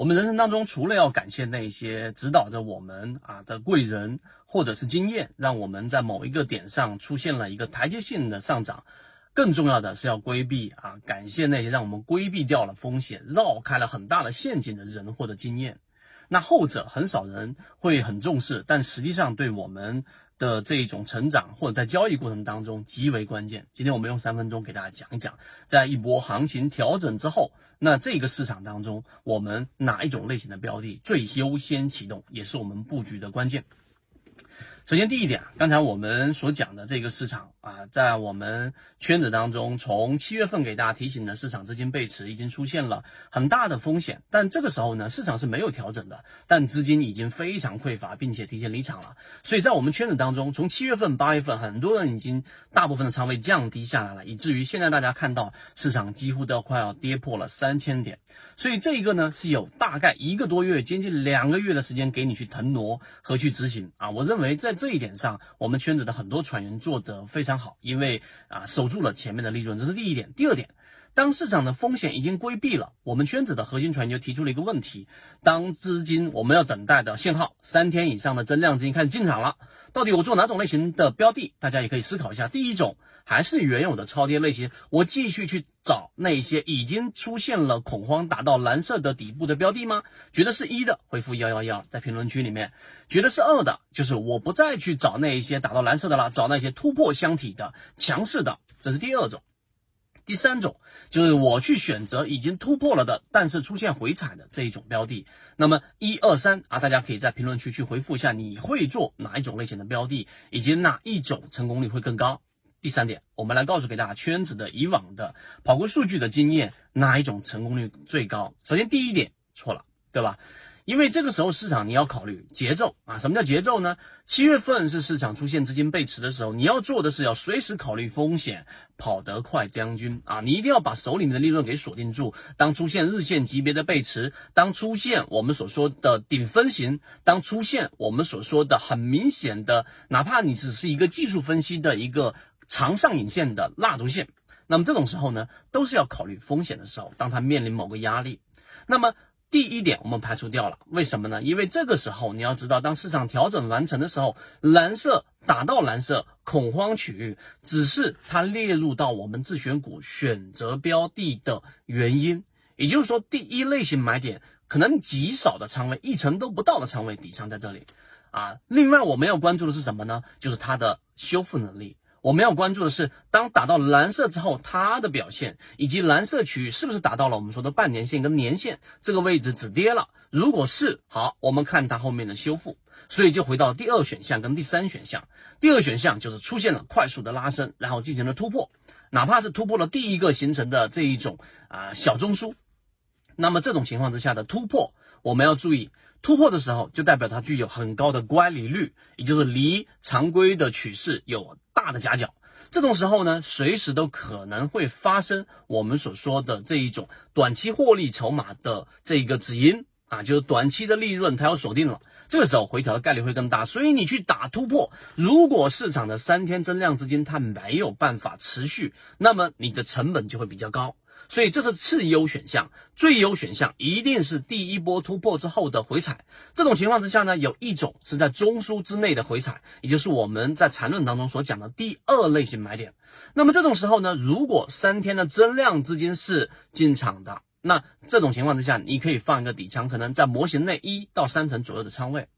我们人生当中，除了要感谢那些指导着我们啊的贵人，或者是经验，让我们在某一个点上出现了一个台阶性的上涨，更重要的是要规避啊，感谢那些让我们规避掉了风险、绕开了很大的陷阱的人或者经验。那后者很少人会很重视，但实际上对我们的这一种成长或者在交易过程当中极为关键。今天我们用三分钟给大家讲一讲，在一波行情调整之后。那这个市场当中，我们哪一种类型的标的最优先启动，也是我们布局的关键。首先，第一点，刚才我们所讲的这个市场啊，在我们圈子当中，从七月份给大家提醒的市场资金背驰已经出现了很大的风险。但这个时候呢，市场是没有调整的，但资金已经非常匮乏，并且提前离场了。所以在我们圈子当中，从七月份、八月份，很多人已经大部分的仓位降低下来了，以至于现在大家看到市场几乎都要快要跌破了三千点。所以这一个呢，是有大概一个多月、接近两个月的时间给你去腾挪和去执行啊。我认为在这一点上，我们圈子的很多船员做得非常好，因为啊守住了前面的利润，这是第一点。第二点，当市场的风险已经规避了，我们圈子的核心船就提出了一个问题：当资金我们要等待的信号，三天以上的增量资金开始进场了，到底我做哪种类型的标的？大家也可以思考一下。第一种。还是原有的超跌类型，我继续去找那些已经出现了恐慌达到蓝色的底部的标的吗？觉得是一的，回复幺幺幺，在评论区里面；觉得是二的，就是我不再去找那一些打到蓝色的了，找那些突破箱体的强势的，这是第二种。第三种就是我去选择已经突破了的，但是出现回踩的这一种标的。那么一二三啊，大家可以在评论区去回复一下，你会做哪一种类型的标的，以及哪一种成功率会更高。第三点，我们来告诉给大家圈子的以往的跑过数据的经验，哪一种成功率最高？首先第一点错了，对吧？因为这个时候市场你要考虑节奏啊，什么叫节奏呢？七月份是市场出现资金背驰的时候，你要做的是要随时考虑风险，跑得快将军啊，你一定要把手里面的利润给锁定住。当出现日线级别的背驰，当出现我们所说的顶分型，当出现我们所说的很明显的，哪怕你只是一个技术分析的一个。长上影线的蜡烛线，那么这种时候呢，都是要考虑风险的时候。当它面临某个压力，那么第一点我们排除掉了，为什么呢？因为这个时候你要知道，当市场调整完成的时候，蓝色打到蓝色恐慌区域，只是它列入到我们自选股选择标的的原因。也就是说，第一类型买点可能极少的仓位，一成都不到的仓位底仓在这里啊。另外我们要关注的是什么呢？就是它的修复能力。我们要关注的是，当打到蓝色之后，它的表现，以及蓝色区域是不是达到了我们说的半年线跟年线这个位置止跌了？如果是好，我们看它后面的修复。所以就回到第二选项跟第三选项。第二选项就是出现了快速的拉升，然后进行了突破，哪怕是突破了第一个形成的这一种啊小中枢，那么这种情况之下的突破，我们要注意。突破的时候，就代表它具有很高的乖离率，也就是离常规的趋势有大的夹角。这种时候呢，随时都可能会发生我们所说的这一种短期获利筹码的这个止盈啊，就是短期的利润它要锁定了，这个时候回调的概率会更大。所以你去打突破，如果市场的三天增量资金它没有办法持续，那么你的成本就会比较高。所以这是次优选项，最优选项一定是第一波突破之后的回踩。这种情况之下呢，有一种是在中枢之内的回踩，也就是我们在缠论当中所讲的第二类型买点。那么这种时候呢，如果三天的增量资金是进场的，那这种情况之下，你可以放一个底仓，可能在模型内一到三成左右的仓位。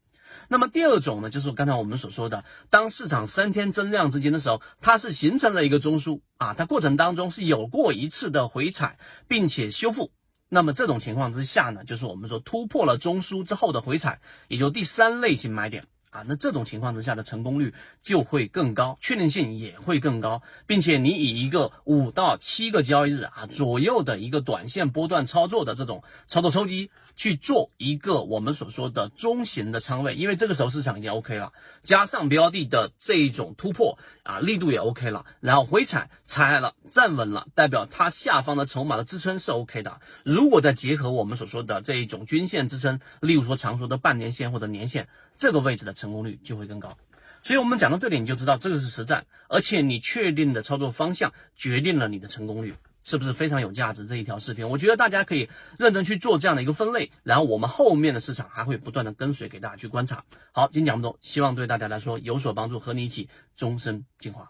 那么第二种呢，就是刚才我们所说的，当市场三天增量资金的时候，它是形成了一个中枢啊，它过程当中是有过一次的回踩，并且修复。那么这种情况之下呢，就是我们说突破了中枢之后的回踩，也就第三类型买点啊，那这种情况之下的成功率就会更高，确定性也会更高，并且你以一个五到七个交易日啊左右的一个短线波段操作的这种操作抽机去做一个我们所说的中型的仓位，因为这个时候市场已经 OK 了，加上标的的这一种突破啊力度也 OK 了，然后回踩踩了站稳了，代表它下方的筹码的支撑是 OK 的。如果再结合我们所说的这一种均线支撑，例如说常说的半年线或者年线，这个位置的成功率就会更高。所以我们讲到这里，你就知道这个是实战，而且你确定的操作方向决定了你的成功率。是不是非常有价值？这一条视频，我觉得大家可以认真去做这样的一个分类，然后我们后面的市场还会不断的跟随给大家去观察。好，今天讲不多，希望对大家来说有所帮助，和你一起终身进化。